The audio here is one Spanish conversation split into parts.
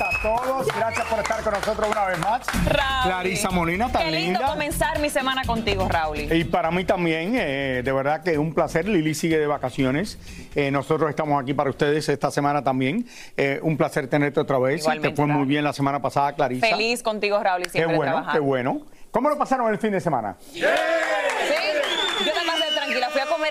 a todos, gracias por estar con nosotros una vez más. Raúl. Clarisa Molina, tan Qué lindo linda. comenzar mi semana contigo, Raúl. Y para mí también, eh, de verdad que es un placer. Lili sigue de vacaciones. Eh, nosotros estamos aquí para ustedes esta semana también. Eh, un placer tenerte otra vez. Igualmente, Te fue muy bien la semana pasada, Clarisa. Feliz contigo, Raúl, y Qué siempre bueno, trabajando. qué bueno. ¿Cómo lo pasaron el fin de semana? Pasé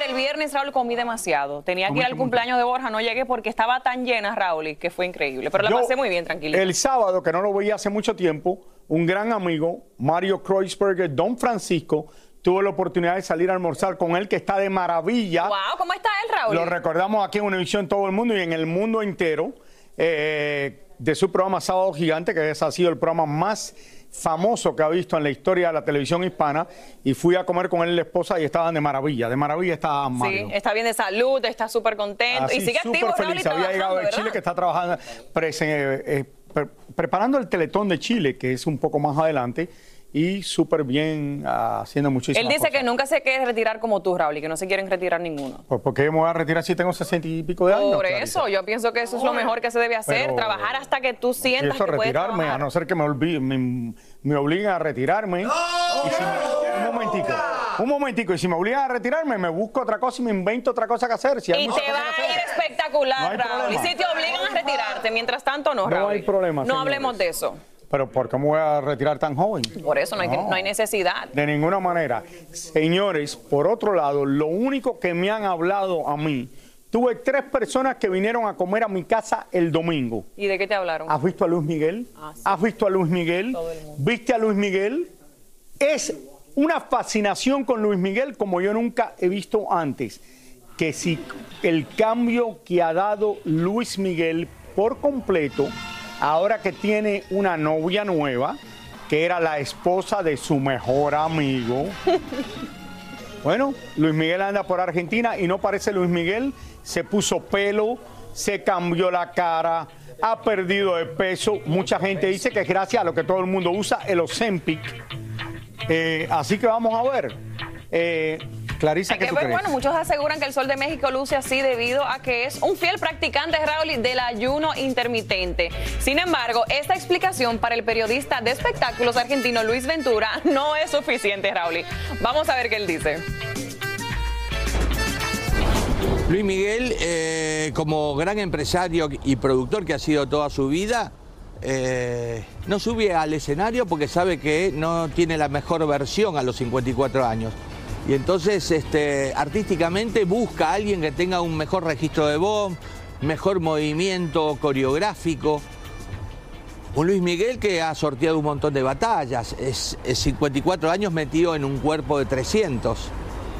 el viernes, Raúl, comí demasiado. Tenía que ir al cumpleaños de Borja, no llegué porque estaba tan llena, Raúl, que fue increíble. Pero la Yo, pasé muy bien, tranquila. El sábado, que no lo veía hace mucho tiempo, un gran amigo, Mario Kreuzberger, Don Francisco, tuve la oportunidad de salir a almorzar con él, que está de maravilla. Wow, ¿cómo está él, Raúl? Lo recordamos aquí en Univisión todo el mundo y en el mundo entero eh, de su programa Sábado Gigante, que ese ha sido el programa más famoso que ha visto en la historia de la televisión hispana. Y fui a comer con él y la esposa y estaban de maravilla. De maravilla estaba Mario. Sí, está bien de salud, está súper contento. Así, y sigue activo, súper feliz. Había llegado de Chile, que está trabajando, eh, eh, pre- preparando el Teletón de Chile, que es un poco más adelante, y súper bien ah, haciendo muchísimas Él dice cosas. que nunca se quiere retirar como tú, Raúl, y que no se quieren retirar ninguno. Pues, ¿Por qué me voy a retirar si tengo sesenta y pico de años? Por Clarisa? eso, yo pienso que eso es lo mejor que se debe hacer, Pero- trabajar hasta que tú sientas a que puedes retirarme, trabajar. a no ser que me, olvide- me, me obliguen a retirarme. Y si me- un momentico, un momentico, y si me obligan a retirarme, me busco otra cosa y me invento otra cosa que hacer. Si hay Y te va a ir espectacular, No Raúl. Y si te obligan a retirarte, mientras tanto no, No Raúl. hay problema, No señores. hablemos de eso. Pero ¿por qué me voy a retirar tan joven? Por eso no hay, que- no hay necesidad. De ninguna manera. Señores, por otro lado, lo único que me han hablado a mí, tuve tres personas que vinieron a comer a mi casa el domingo. ¿Y de qué te hablaron? ¿Has visto a Luis Miguel? Ah, sí. ¿Has visto a Luis Miguel? ¿Viste a Luis Miguel? Es una fascinación con Luis Miguel como yo nunca he visto antes. Que si el cambio que ha dado Luis Miguel por completo, ahora que tiene una novia nueva, que era la esposa de su mejor amigo. Bueno, Luis Miguel anda por Argentina y no parece Luis Miguel. Se puso pelo, se cambió la cara, ha perdido de peso. Mucha gente dice que es gracias a lo que todo el mundo usa, el Ozempic. Eh, así que vamos a ver. Eh, Clarisa, Hay ¿qué que tú ver, crees? bueno, muchos aseguran que el Sol de México luce así debido a que es un fiel practicante, Raúl, del ayuno intermitente. Sin embargo, esta explicación para el periodista de espectáculos argentino Luis Ventura no es suficiente, Raúl. Vamos a ver qué él dice. Luis Miguel, eh, como gran empresario y productor que ha sido toda su vida, eh, no sube al escenario porque sabe que no tiene la mejor versión a los 54 años. Y entonces, este, artísticamente busca a alguien que tenga un mejor registro de voz, mejor movimiento coreográfico. Un Luis Miguel que ha sorteado un montón de batallas, es, es 54 años metido en un cuerpo de 300,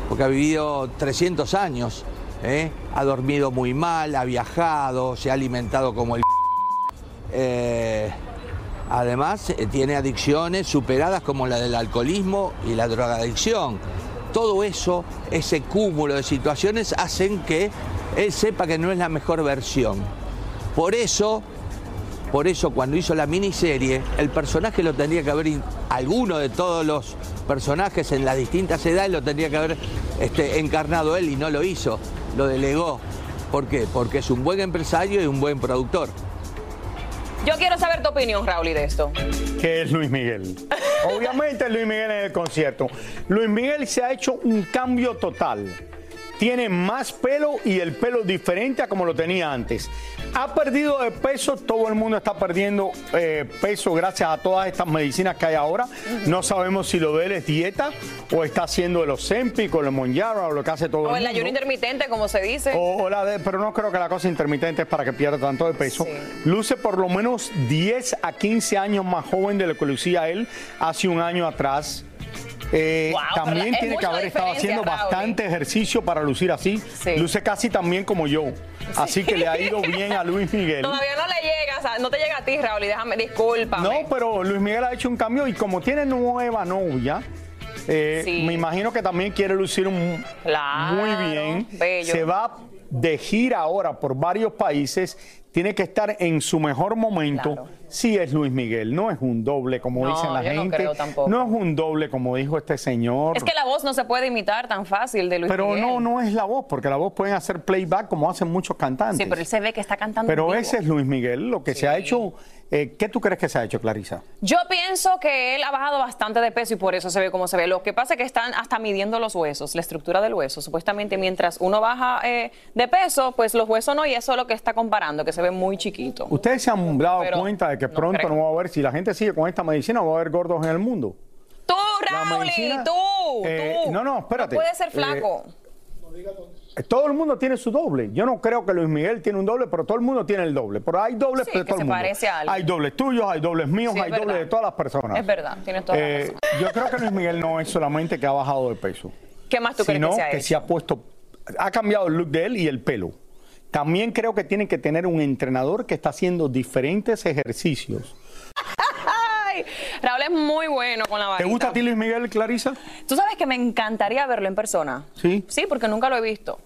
porque ha vivido 300 años, ¿eh? ha dormido muy mal, ha viajado, se ha alimentado como el... eh, además eh, tiene adicciones superadas como la del alcoholismo y la drogadicción. Todo eso, ese cúmulo de situaciones hacen que él sepa que no es la mejor versión. Por eso, por eso cuando hizo la miniserie, el personaje lo tendría que haber, alguno de todos los personajes en las distintas edades lo tendría que haber este, encarnado él y no lo hizo, lo delegó. ¿Por qué? Porque es un buen empresario y un buen productor. Yo quiero saber tu opinión, Raúl, y de esto. que es Luis Miguel. Obviamente Luis Miguel en el concierto. Luis Miguel se ha hecho un cambio total. Tiene más pelo y el pelo diferente a como lo tenía antes. Ha perdido de peso, todo el mundo está perdiendo eh, peso gracias a todas estas medicinas que hay ahora. No sabemos si lo de él es dieta o está haciendo el Ozempic o el Monjaro o lo que hace todo O el el ayuno mundo. intermitente, como se dice. O, o la de- pero no creo que la cosa intermitente es para que pierda tanto de peso. Luce por lo menos 10 a 15 años más joven de lo que lucía él hace un año atrás. Eh, Wow, también tiene que haber estado haciendo Raúl. bastante ejercicio para lucir así. Sí. Luce casi tan bien como yo. Así que le ha ido bien a Luis Miguel. Todavía no le llega, o sea, no te llega a ti, Raúl, y déjame, discúlpame. No, pero Luis Miguel ha hecho un cambio y como tiene nueva novia, eh, Sí. me imagino que también quiere lucir un- Claro, muy bien. bello. Se va de gira ahora por varios países. Tiene que estar en su mejor momento. Claro. Sí es Luis Miguel, no es un doble como No, dicen la yo no gente. creo. No es un doble como dijo este señor. Es que la voz no se puede imitar tan fácil de Luis Pero Miguel. no, no es la voz, porque la voz pueden hacer playback como hacen muchos cantantes. Sí, pero él se ve que está cantando. Pero ese es Luis Miguel. Lo que se ha hecho, eh, ¿qué tú crees que se ha hecho, Clarisa? Yo pienso que él ha bajado bastante de peso y por eso se ve como se ve. Lo que pasa es que están hasta midiendo los huesos, la estructura del hueso. Supuestamente mientras uno baja eh, de peso, pues los huesos no, y eso es lo que está comparando, que se ve muy chiquito. Ustedes se han dado Pero cuenta de que no pronto creo. no va a haber, si la gente sigue con esta medicina, va a haber gordos en el mundo. Tú, Raúl, medicina- tú, Eh, tú. no, no, espérate. No puedes ser Eh, flaco. Eh, Todo el mundo tiene su doble. Yo no creo que Luis Miguel tiene un doble, pero todo el mundo tiene el doble. Pero hay dobles Sí, de que todo el mundo. Hay dobles tuyos, hay dobles míos, Sí, hay dobles de todas las personas. Es verdad, tienes toda la Eh, razón. yo creo que Luis Miguel no es solamente que ha bajado de peso, ¿Qué más tú crees sino que se ha que hecho? se ha puesto, ha cambiado el look de él y el pelo. También creo que tiene que tener un entrenador que está haciendo diferentes ejercicios. Raúl es muy bueno con la varita. ¿Te gusta a ti Luis Miguel, Clarisa? Tú sabes que me encantaría verlo en persona. Sí. Sí, porque nunca lo he visto.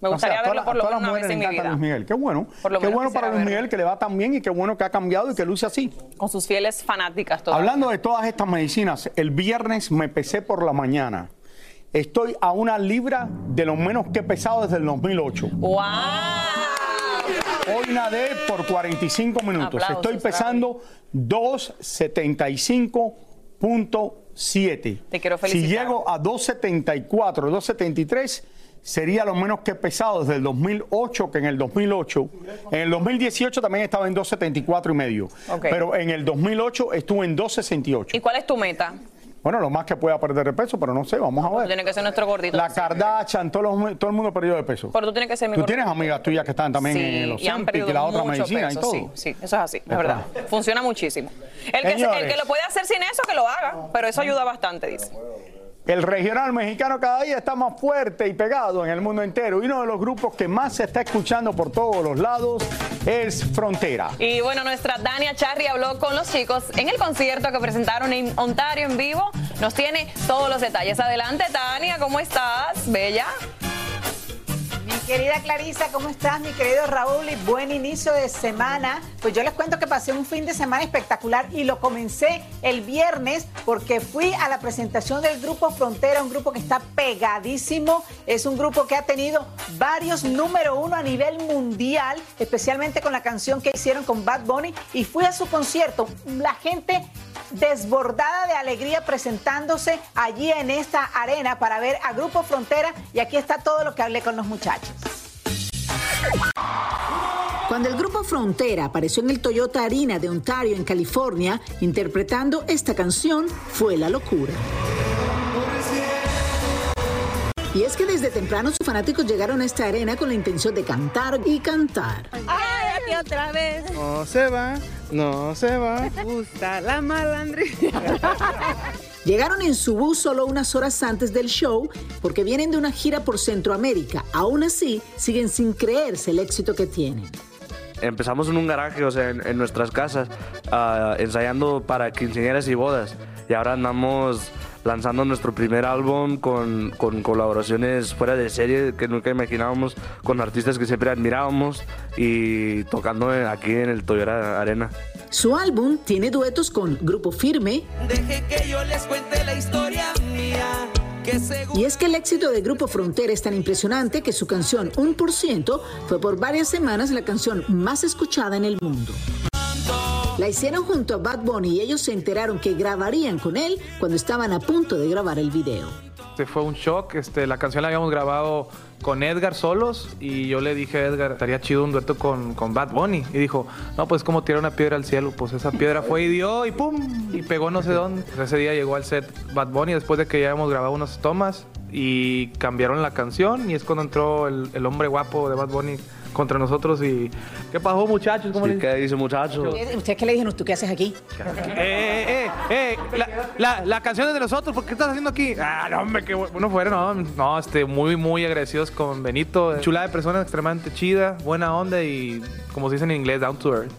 Me O sea, gustaría verlo por lo menos una vez en mi encanta vida. Luis Miguel. Qué bueno. Por lo qué menos bueno para Luis verlo. Miguel que le va tan bien y qué bueno que ha cambiado y que luce así. Con sus fieles fanáticas todas. Hablando de todas estas medicinas, el viernes me pesé por la mañana. Estoy a una libra de lo menos que he pesado desde el 2008. ¡Wow! Hoy nadé por 45 minutos. Aplausos, Estoy pesando 275.7. Te quiero Si felicitar. llego a 274, 273, sería lo menos que he pesado desde el 2008, que en el 2008, en el 2018 también estaba en 274 y medio. Ok. Pero en el 2008 estuve en 268. ¿Y cuál es tu meta? Bueno, lo más que pueda perder de peso, pero no sé, vamos a Tú ver. tienes que ser nuestro gordito. La Kardashian, todos los- todo el mundo perdió de peso. Pero tú tienes que ser mi Tú gordito. tienes amigas tuyas que están también Sí, en los y han Ozempic y perdido la otra mucho medicina peso, y todo. Sí, sí, eso es así, es Verdad. Funciona muchísimo. El que, el que lo puede hacer sin eso, que lo haga. Pero eso ayuda bastante, dice. El regional mexicano cada día está más fuerte y pegado en el mundo entero y uno de los grupos que más se está escuchando por todos los lados es Frontera. Y bueno, nuestra Dania Charry habló con los chicos en el concierto que presentaron en Ontario en vivo. Nos tiene todos los detalles. Adelante, Tania, ¿cómo estás? Bella. Querida Clarisa, ¿cómo estás? Mi querido Raúl, y buen inicio de semana. Pues yo les cuento que pasé un fin de semana espectacular y lo comencé el viernes porque fui a la presentación del grupo Frontera, un grupo que está pegadísimo. Es un grupo que ha tenido varios número uno a nivel mundial, especialmente con la canción que hicieron con Bad Bunny. Y fui a su concierto. La gente desbordada de alegría presentándose allí en esta arena para ver a Grupo Frontera y aquí está todo lo que hablé con los muchachos. Cuando el grupo Frontera apareció en el Toyota Arena de Ontario, en California, interpretando esta canción, fue la locura. Y es que desde temprano sus fanáticos llegaron a esta arena con la intención de cantar y cantar. ¡Ay, aquí otra vez! No se va, no se va. Me gusta la malandrina. Llegaron en su bus solo unas horas antes del show porque vienen de una gira por Centroamérica. Aún así, siguen sin creerse el éxito que tienen. empezamos en un garaje, o sea, en, en nuestras casas, ah, ensayando para quinceañeras y bodas. Y ahora andamos lanzando nuestro primer álbum con, con colaboraciones fuera de serie que nunca imaginábamos, con artistas que siempre admirábamos y tocando aquí en el Toyota Arena. Su álbum tiene duetos con Grupo Firme. Deje que yo les cuente la historia mía. Que según Y es que el éxito de Grupo Frontera es tan impresionante que su canción 1% fue por varias semanas la canción más escuchada en el mundo. La hicieron junto a Bad Bunny y ellos se enteraron que grabarían con él cuando estaban a punto de grabar el video. Este fue un shock. Este, la canción la habíamos grabado con Edgar solos y yo le dije a Edgar, estaría chido un dueto con, con Bad Bunny. Y dijo, no, pues como tirar una piedra al cielo. Pues esa piedra fue y dio y pum, y pegó no sé dónde. Ese día llegó al set Bad Bunny después de que ya habíamos grabado unas tomas y cambiaron la canción y es cuando entró el hombre guapo de Bad Bunny contra nosotros y ¿qué pasó muchachos? ¿Cómo Sí, le- ¿Qué dice muchacho? ¿Ustedes qué le dijeron? ¿Tú qué haces aquí? Eh, eh, eh, eh, la, la, la canción es de nosotros, ¿por qué estás haciendo aquí? Ah, no, hombre, qué bueno fueron, no, no, este, muy, muy agradecidos con Benito. Chula de persona, extremadamente chida, buena onda y, como se dice en inglés, down to earth.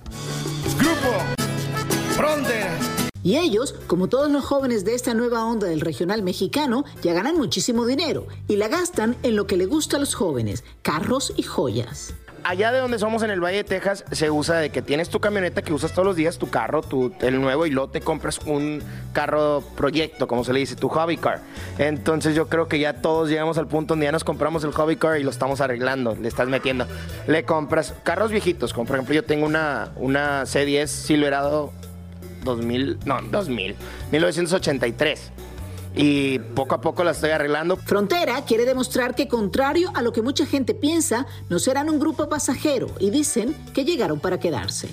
Frontera. Y ellos, como todos los jóvenes de esta nueva onda del regional mexicano, ya ganan muchísimo dinero y la gastan en lo que le gusta a los jóvenes, carros y joyas. Allá de donde somos en el Valle de Texas se usa de que tienes tu camioneta que usas todos los días, tu carro, tu, el nuevo, y luego te compras un carro proyecto, como se le dice, tu hobby car. Entonces yo creo que ya todos llegamos al punto donde ya nos compramos el hobby car y lo estamos arreglando, le estás metiendo. Le compras carros viejitos, como por ejemplo yo tengo una, una C10 Silverado 2000, no, 2000, 1983. Y poco a poco la estoy arreglando. Frontera quiere demostrar que, contrario a lo que mucha gente piensa, no serán un grupo pasajero y dicen que llegaron para quedarse.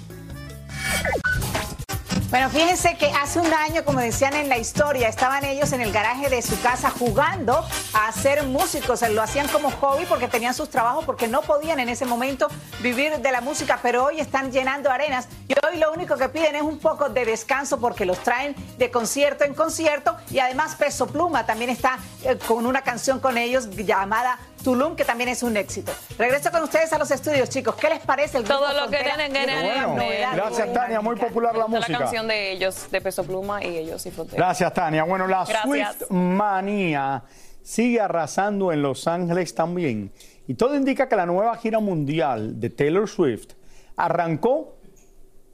Bueno, fíjense que hace un año, como decían en la historia, estaban ellos en el garaje de su casa jugando a ser músicos. Lo hacían como hobby porque tenían sus trabajos, porque no podían en ese momento vivir de la música, pero hoy están llenando arenas y hoy lo único que piden es un poco de descanso porque los traen de concierto en concierto y además Peso Pluma también está eh, con una canción con ellos llamada Tulum, que también es un éxito. Regreso con ustedes a los estudios, chicos. ¿Qué les parece el grupo Todo lo que tienen que novedad. Gracias, Tania. Muy popular la música. la canción de ellos, de Peso Pluma y ellos y Frontera. Gracias, Tania. Bueno, la Gracias. Swift manía sigue arrasando en Los Ángeles también. Y todo indica que la nueva gira mundial de Taylor Swift arrancó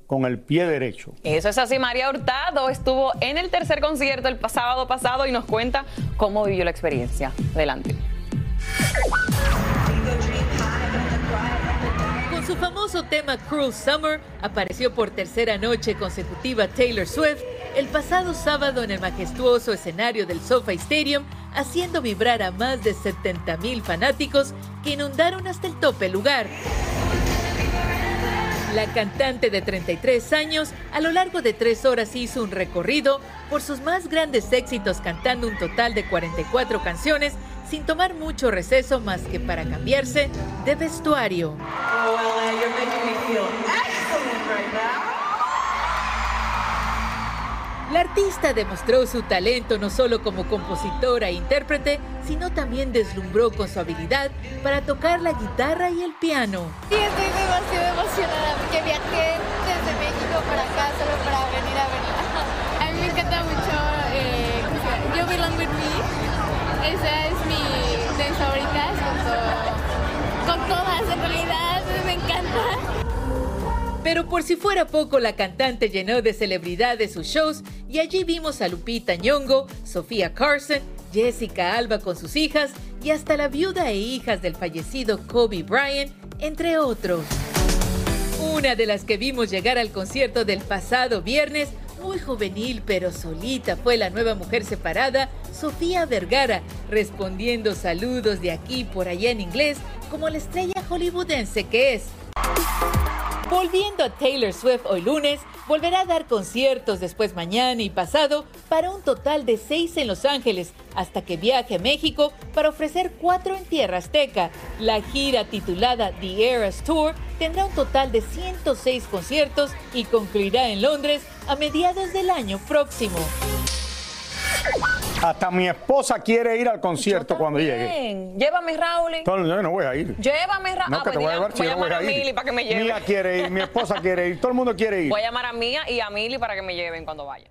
con el pie derecho. Eso es así, María Hurtado estuvo en el tercer concierto el sábado pasado y nos cuenta cómo vivió la experiencia. Adelante. Con su famoso tema Cruel Summer, apareció por tercera noche consecutiva Taylor Swift el pasado sábado en el majestuoso escenario del SoFi Stadium, haciendo vibrar a más de 70 mil fanáticos que inundaron hasta el tope lugar. La cantante de 33 años a lo largo de tres horas hizo un recorrido por sus más grandes éxitos cantando un total de 44 canciones sin tomar mucho receso más que para cambiarse de vestuario. La artista demostró su talento no solo como compositora e intérprete, sino también deslumbró con su habilidad para tocar la guitarra y el piano. Sí, estoy demasiado emocionada porque viajé desde México para acá solo para venir a verla. A mí me encanta mucho eh. Yo Belong With. Esa es mi de con todas en realidad. Me encanta. Pero por si fuera poco, la cantante llenó de celebridades sus shows y allí vimos a Lupita Nyong'o, Sofía Carson, Jessica Alba con sus hijas y hasta la viuda e hijas del fallecido Kobe Bryant, entre otros. Una de las que vimos llegar al concierto del pasado viernes, muy juvenil pero solita, fue la nueva mujer separada, Sofía Vergara, respondiendo saludos de aquí por allá en inglés, como la estrella hollywoodense que es. Volviendo a Taylor Swift hoy lunes, volverá a dar conciertos después mañana y pasado para un total de seis en Los Ángeles, hasta que viaje a México para ofrecer cuatro en Tierra Azteca. La gira titulada The Eras Tour tendrá un total de 106 conciertos y concluirá en Londres a mediados del año próximo. Hasta mi esposa quiere ir al concierto cuando llegue. Llévame, Raúl. Yo no voy a ir. Llévame, Raúl. No, que te voy a llevar voy a no llamar a. Mili para que me lleve. Mía quiere ir, mi esposa quiere ir, todo el mundo quiere ir. Voy a llamar a Mía y a Mili para que me lleven cuando vaya.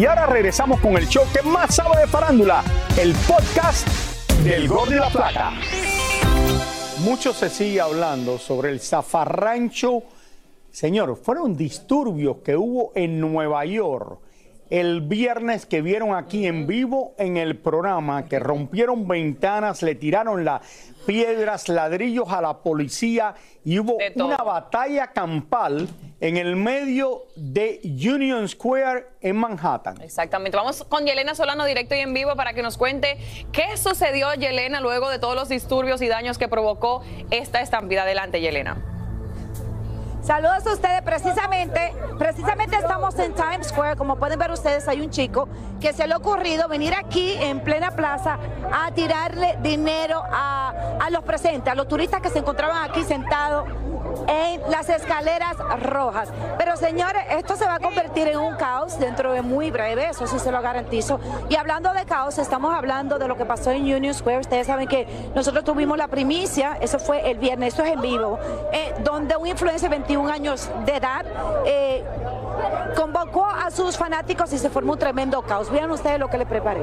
Y ahora regresamos con el show que más sabe de farándula, el podcast del Gordo y la Plata. Mucho se sigue hablando sobre el zafarrancho. Señor, fueron disturbios que hubo en Nueva York el viernes que vieron aquí en vivo en el programa, que rompieron ventanas, le tiraron las piedras, ladrillos a la policía y hubo una batalla campal en el medio de Union Square en Manhattan. Exactamente. Vamos con Yelena Solano directo y en vivo para que nos cuente qué sucedió, Yelena, luego de todos los disturbios y daños que provocó esta estampida. Adelante, Yelena. Saludos a ustedes. Precisamente, precisamente estamos en Times Square. Como pueden ver ustedes, hay un chico que se le ha ocurrido venir aquí en plena plaza a tirarle dinero a, a los presentes, a los turistas que se encontraban aquí sentados en las escaleras rojas. Pero señores, esto se va a convertir en un caos dentro de muy breve, eso sí se lo garantizo. Y hablando de caos, estamos hablando de lo que pasó en Union Square. Ustedes saben que nosotros tuvimos la primicia, eso fue el viernes, esto es en vivo, eh, donde un influencer de 21 años de edad eh, convocó a sus fanáticos y se formó un tremendo caos. Vean ustedes lo que le preparé.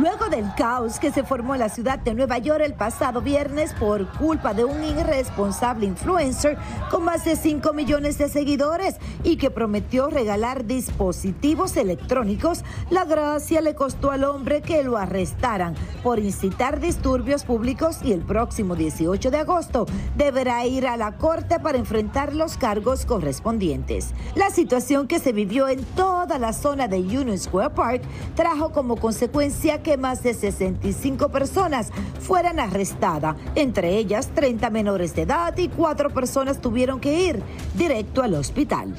Luego del caos que se formó en la ciudad de Nueva York el pasado viernes por culpa de un irresponsable influencer con más de 5 millones de seguidores y que prometió regalar dispositivos electrónicos, la gracia le costó al hombre que lo arrestaran por incitar disturbios públicos y el próximo 18 de agosto deberá ir a la corte para enfrentar los cargos correspondientes. La situación que se vivió en toda la zona de Union Square Park trajo como consecuencia que más de 65 personas fueran arrestadas, entre ellas 30 menores de edad y cuatro personas tuvieron que ir directo al hospital.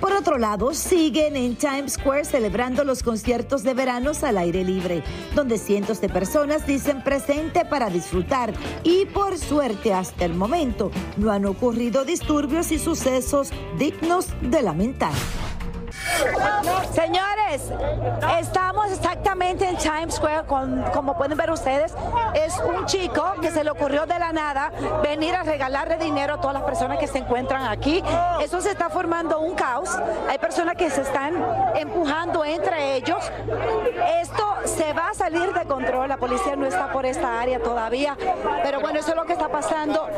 Por otro lado, siguen en Times Square celebrando los conciertos de veranos al aire libre, donde cientos de personas dicen presente para disfrutar y por suerte hasta el momento no han ocurrido disturbios y sucesos dignos de lamentar. Señores, estamos exactamente en Times Square, con, como pueden ver ustedes, es un chico que se le ocurrió de la nada venir a regalarle dinero a todas las personas que se encuentran aquí. Eso se está formando un caos, hay personas que se están empujando entre ellos. Esto se va a salir de control, la policía no está por esta área todavía, pero bueno, eso es lo que está pasando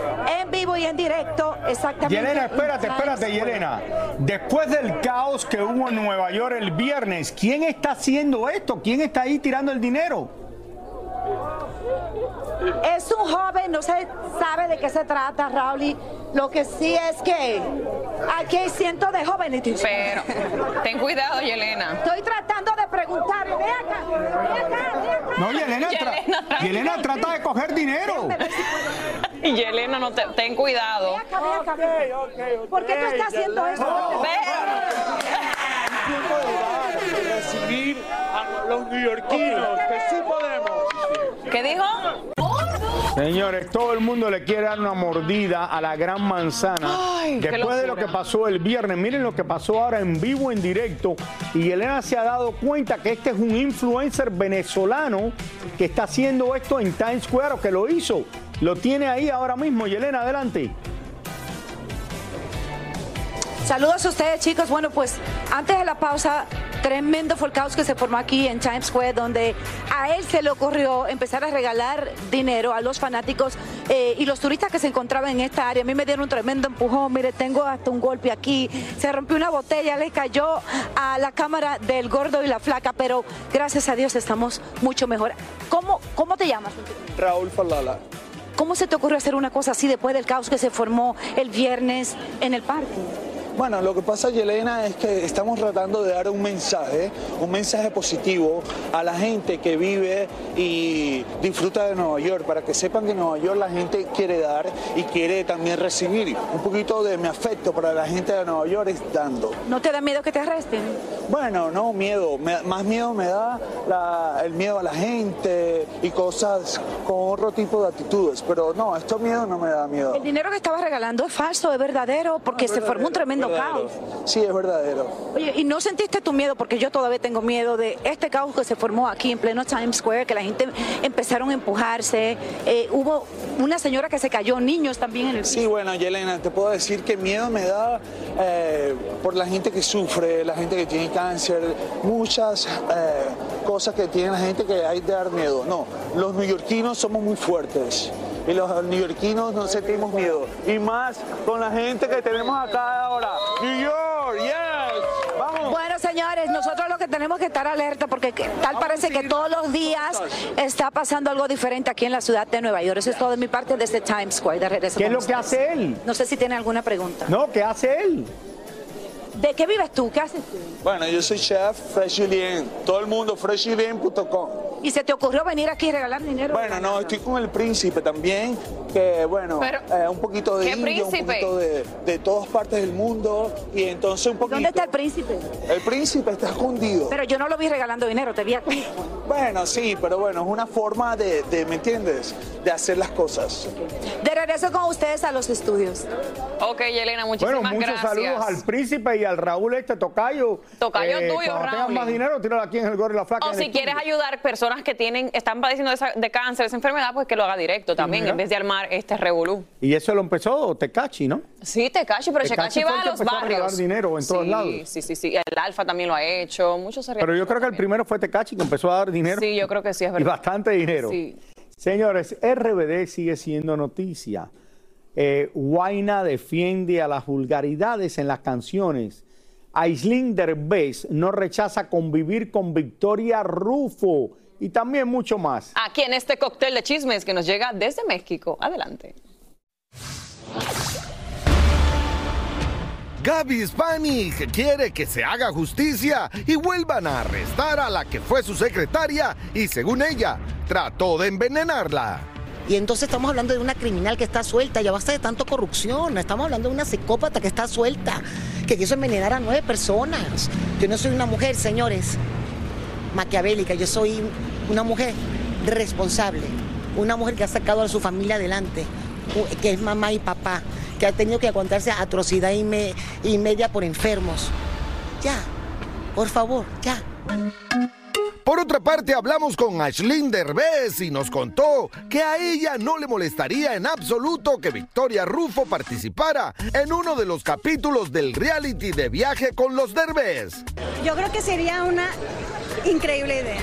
en vivo y en directo exactamente. Yelena, en espérate, espérate. Yelena. Después del caos que hubo en Nueva York el viernes, ¿quién está haciendo esto? ¿Quién está ahí tirando el dinero? Es un joven, no se sabe de qué se trata, Raúl. y Lo que sí es que aquí hay cientos de jóvenes. Pero ten cuidado, Yelena. Estoy tratando de preguntarle, ve acá, ve acá, ve acá. No, Yelena, tra- Yelena, Yelena trata de coger dinero. Y Yelena, no te, ten cuidado. Ve acá, ve acá. ¿Por qué tú estás haciendo eso? Tiempo de dar, de recibir a los neoyorquinos, que sí podemos. ¿Qué dijo? Señores, todo el mundo le quiere dar una mordida a la gran manzana. Ay, Después de lo que pasó el viernes, miren lo que pasó ahora en vivo, en directo. Y Elena se ha dado cuenta que este es un influencer venezolano que está haciendo esto en Times Square o que lo hizo. Lo tiene ahí ahora mismo. Y Elena, adelante. Saludos a ustedes, chicos. Bueno, pues antes de la pausa, tremendo fue el caos que se formó aquí en Times Square, donde a él se le ocurrió empezar a regalar dinero a los fanáticos eh, y los turistas que se encontraban en esta área. A mí me dieron un tremendo empujón. Mire, tengo hasta un golpe aquí. Se rompió una botella, le cayó a la cámara del gordo y la flaca, pero gracias a Dios estamos mucho mejor. ¿Cómo, cómo te llamas? Raúl Falala. ¿Cómo se te ocurrió hacer una cosa así después del caos que se formó el viernes en el parque? Bueno, lo que pasa, Yelena, es que estamos tratando de dar un mensaje, un mensaje positivo a la gente que vive y disfruta de Nueva York, para que sepan que en Nueva York la gente quiere dar y quiere también recibir. Un poquito de mi afecto para la gente de Nueva York es dando. ¿No te da miedo que te arresten? Bueno, no, miedo. Me- más miedo me da la- el miedo a la gente y cosas con otro tipo de actitudes. Pero no, esto miedo no me da miedo. El dinero que estabas regalando es falso, es verdadero, porque se formó un tremendo Verdadero. caos. Sí, es verdadero. Oye, ¿y no sentiste tu miedo? Porque yo todavía tengo miedo de este caos que se formó aquí en pleno Times Square, que la gente empezaron a empujarse. eh, hubo una señora que se cayó, niños también en el Sí, bueno, Yelena, te puedo decir que miedo me da eh, por la gente que sufre, la gente que tiene cáncer, muchas eh, cosas que tiene la gente que hay de dar miedo. No, los neoyorquinos somos muy fuertes y los neoyorquinos no sentimos miedo. Y más con la gente que tenemos acá ahora. New York, yes, vamos. Bueno, señores, nosotros lo que tenemos que estar alerta porque que- tal parece que todos los días está pasando algo diferente aquí en la ciudad de Nueva York. Eso es todo de mi parte desde Times Square. De regreso ¿Qué es lo que hace él? No sé si tiene alguna pregunta. No, ¿qué hace él? ¿De qué vives tú? ¿Qué haces tú? Bueno, yo soy chef Fresh Julien, todo el mundo freshjulien.com. ¿Y se te ocurrió venir aquí y regalar dinero? Bueno, no, estoy con el príncipe también, que bueno, Pero, eh, un poquito de ¿qué India, un príncipe? poquito de, de todas partes del mundo, y entonces un poquito... ¿Dónde está el príncipe? El príncipe está escondido. Pero yo no lo vi regalando dinero, te vi a ti. Bueno, sí, pero bueno, es una forma de, de, ¿me entiendes? De hacer las cosas. De regreso con ustedes a los estudios. Ok, Yelena, muchísimas Bueno, muchos gracias. saludos al príncipe y al Raúl este tocayo. Tocayo tuyo, Cuando tengan Raúl. más dinero, tíralo aquí en el gorro y la flaca. O si quieres estudio. ayudar personas que tienen, están padeciendo de, esa- de cáncer, esa enfermedad, pues que lo haga directo también, mira. en vez de armar este revolú. Y eso lo empezó Tecachi, ¿no? Sí, Tecachi, pero Tecachi va a los empezó a barrios. dinero en todos sí, lados. Sí, sí, sí. El Alfa también lo ha hecho. Muchos se Pero yo creo que el primero fue Tecachi que empezó a dar dinero. Sí, yo creo que sí, es Y verdad. bastante dinero. Sí. Señores, RBD sigue siendo noticia. Eh, Guaina defiende a las vulgaridades en las canciones. Aislinn Derbez no rechaza convivir con Victoria Rufo y también mucho más. Aquí en este cóctel de chismes que nos llega desde México. Adelante. Gaby Spanik quiere que se haga justicia y vuelvan a arrestar a la que fue su secretaria y según ella trató de envenenarla. Y entonces estamos hablando de una criminal que está suelta, ya basta de tanto corrupción, estamos hablando de una psicópata que está suelta, que quiso envenenar a nueve personas. Yo no soy una mujer, señores, maquiavélica, yo soy una mujer responsable, una mujer que ha sacado a su familia adelante, que es mamá y papá, que ha tenido que aguantarse atrocidad y, me- y media por enfermos. Ya, por favor, ya. Por otra parte, hablamos con Ashlyn Derbez y nos contó que a ella no le molestaría en absoluto que Victoria Rufo participara en uno de los capítulos del reality de viaje con los Derbez. Yo creo que sería una increíble idea.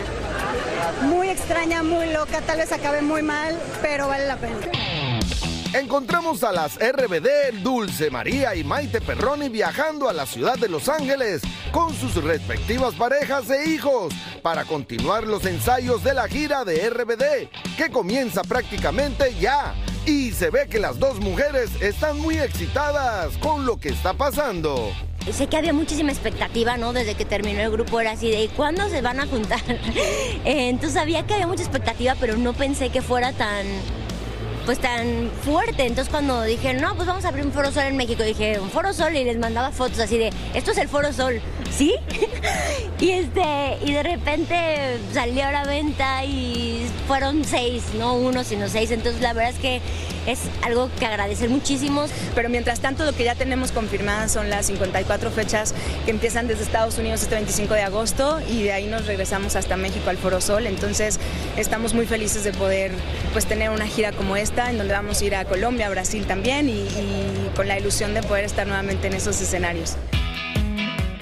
Muy extraña, muy loca, tal vez acabe muy mal, pero vale la pena. Encontramos a las RBD Dulce María y Maite Perroni viajando a la ciudad de Los Ángeles con sus respectivas parejas e hijos para continuar los ensayos de la gira de RBD que comienza prácticamente ya. Y se ve que las dos mujeres están muy excitadas con lo que está pasando. Sé que había muchísima expectativa, ¿no? Desde que terminó el grupo era así de ¿cuándo se van a juntar? Eh, Entonces sabía que había mucha expectativa, pero no pensé que fuera tan pues tan fuerte. Entonces cuando dije, no, pues vamos a abrir un Foro Sol en México, dije, un Foro Sol y les mandaba fotos así de, esto es el Foro Sol, ¿sí? y este, y de repente salió a la venta y fueron seis, no uno, sino seis. Entonces la verdad es que es algo que agradecer muchísimo. Pero mientras tanto lo que ya tenemos confirmadas son las 54 fechas que empiezan desde Estados Unidos este 25 de agosto y de ahí nos regresamos hasta México al Foro Sol. Entonces estamos muy felices de poder pues tener una gira como esta en donde vamos a ir a Colombia, Brasil también y con la ilusión de poder estar nuevamente en esos escenarios.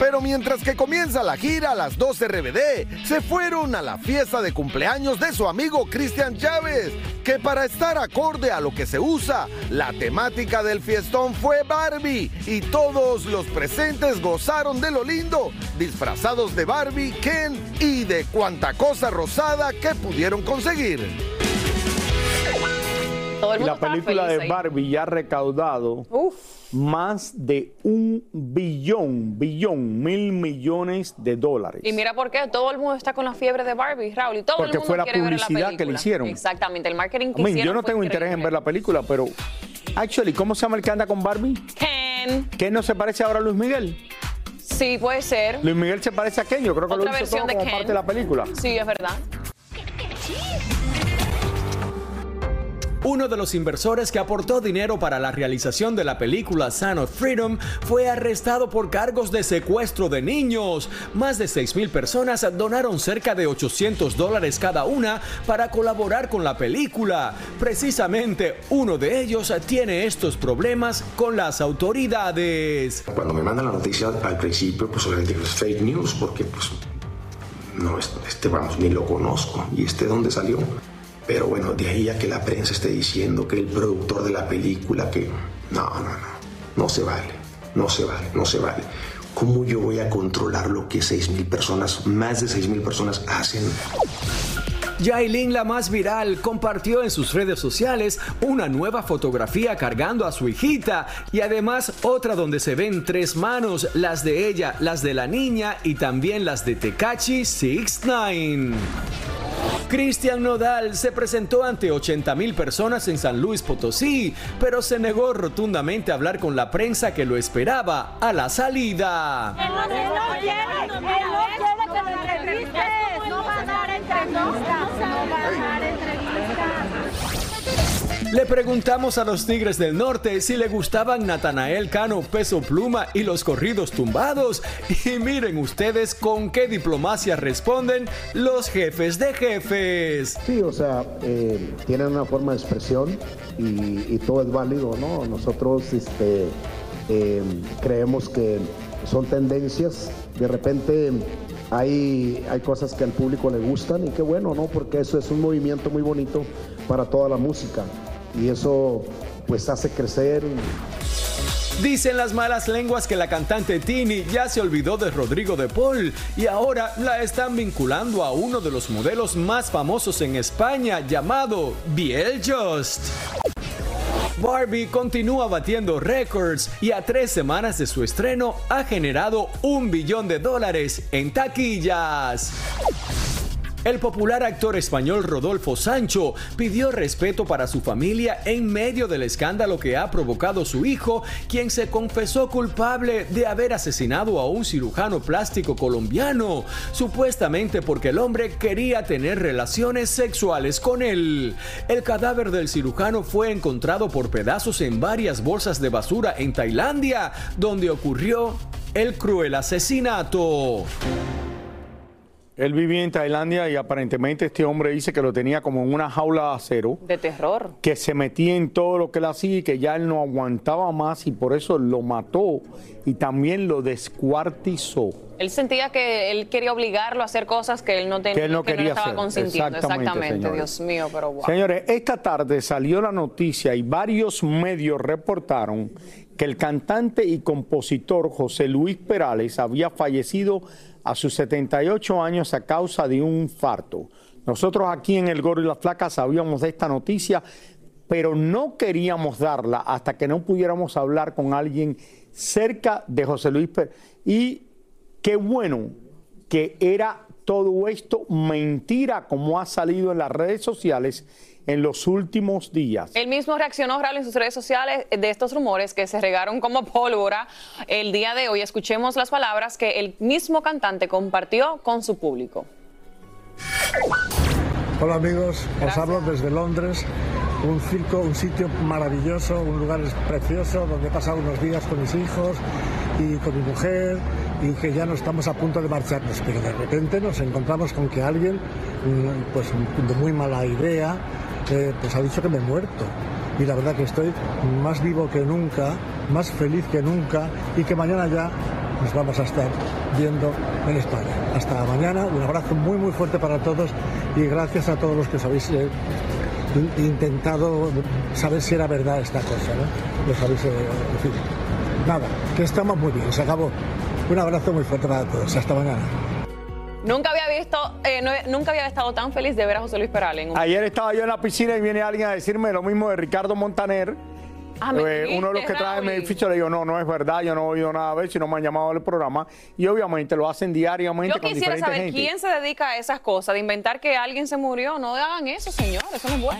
Pero mientras que comienza la gira, las dos RBD se fueron a la fiesta de cumpleaños de su amigo Cristian Chávez, que para estar acorde a lo que se usa, la temática del fiestón fue Barbie y todos los presentes gozaron de lo lindo, disfrazados de Barbie, Ken y de cuanta cosa rosada que pudieron conseguir. Y la película de Barbie ya ha recaudado más de un billón, billón, mil millones de dólares. Y mira por qué todo el mundo está con la fiebre de Barbie, Raúl, y todo Porque el mundo fue la ver la publicidad que le hicieron. Exactamente, el marketing que I mean, hicieron yo no tengo interés en ver la película, pero actually, ¿cómo se llama el que anda con Barbie? Ken. ¿Ken no se parece ahora a Luis Miguel? Sí, puede ser. Luis Miguel se parece a Ken, yo creo que Otra lo hizo todo como Ken. parte de la película. Sí, es verdad. Uno de los inversores que aportó dinero para la realización de la película Son of Freedom fue arrestado por cargos de secuestro de niños. Más de 6.000 personas donaron cerca de 800 dólares cada una para colaborar con la película. Precisamente uno de ellos tiene estos problemas con las autoridades. Cuando me mandan la noticia al principio, pues obviamente es fake news, porque pues no, este, este, vamos, ni lo conozco. ¿Y este dónde salió? Pero bueno, de ahí a que la prensa esté diciendo que el productor de la película, que no, no, no, no se vale, no se vale, no se vale. ¿Cómo yo voy a controlar lo que 6.000 personas, más de 6.000 personas hacen? Yailin, la más viral, compartió en sus redes sociales una nueva fotografía cargando a su hijita y además otra donde se ven tres manos, las de ella, las de la niña y también las de Tekachi 69. Cristian Nodal se presentó ante 80 mil personas en San Luis Potosí, pero se negó rotundamente a hablar con la prensa que lo esperaba a la salida. No va a. Le preguntamos a los Tigres del Norte si le gustaban Natanael Cano, Peso Pluma y los corridos tumbados. Y miren ustedes con qué diplomacia responden los jefes de jefes. Sí, o sea, eh, tienen una forma de expresión y, todo es válido, ¿no? Nosotros este, eh, creemos que son tendencias, de repente hay, hay cosas que al público le gustan y qué bueno, ¿no? Porque eso es un movimiento muy bonito para toda la música y eso pues hace crecer. Dicen las malas lenguas que la cantante Tini ya se olvidó de Rodrigo de Paul y ahora la están vinculando a uno de los modelos más famosos en España llamado Biel Just. Barbie continúa batiendo récords y a tres semanas de su estreno ha generado un billón de dólares en taquillas. El popular actor español Rodolfo Sancho pidió respeto para su familia en medio del escándalo que ha provocado su hijo, quien se confesó culpable de haber asesinado a un cirujano plástico colombiano, supuestamente porque el hombre quería tener relaciones sexuales con él. El cadáver del cirujano fue encontrado por pedazos en varias bolsas de basura en Tailandia, donde ocurrió el cruel asesinato. Él vivía en Tailandia y aparentemente este hombre dice que lo tenía como en una jaula de acero, De terror. que se metía en todo lo que él hacía y que ya él no aguantaba más y por eso lo mató y también lo descuartizó. Él sentía que él quería obligarlo a hacer cosas que él no tenía, Que él no quería estaba hacer. consintiendo. Exactamente. Dios mío, pero wow. Señores, esta tarde salió la noticia y varios medios reportaron que el cantante y compositor José Luis Perales había fallecido a sus 78 años a causa de un infarto. Nosotros aquí en El Gordo y la Flaca sabíamos de esta noticia, pero no queríamos darla hasta que no pudiéramos hablar con alguien cerca de José Luis Perales. Y qué bueno que era todo esto mentira como ha salido en las redes sociales en los últimos días. Él mismo reaccionó Raúl en sus redes sociales de estos rumores que se regaron como pólvora el día de hoy. Escuchemos las palabras que el mismo cantante compartió con su público. Hola amigos, os hablo desde Londres, un circo, un sitio maravilloso, un lugar precioso donde he pasado unos días con mis hijos y con mi mujer y que ya no estamos a punto de marcharnos, pero de repente nos encontramos con que alguien, mm, pues de muy mala idea, pues ha dicho que me he muerto. Y la verdad que estoy más vivo que nunca, más feliz que nunca y que mañana ya nos vamos a estar viendo en España. Hasta mañana, un abrazo muy muy fuerte para todos y gracias a todos los que os habéis eh, in- intentado saber si era verdad esta cosa, ¿no? Los habéis, eh. Nada, que estamos muy bien, se acabó. Un abrazo muy fuerte para todos, hasta mañana. Nunca había visto, eh, no- nunca había estado tan feliz de ver a José Luis Perales. en un- Ayer estaba yo en la piscina y viene alguien a decirme lo mismo de Ricardo Montaner. Ah, ¿me Eh, uno de los que trae mi edificio le digo, no, no es verdad, yo no he oído nada de eso y no me han llamado al programa. Y obviamente lo hacen diariamente Yo con quisiera saber gente. quién se dedica a esas cosas, de inventar que alguien se murió. No hagan eso, señor, eso no es bueno.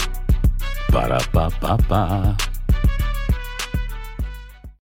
Para, pa, pa, pa.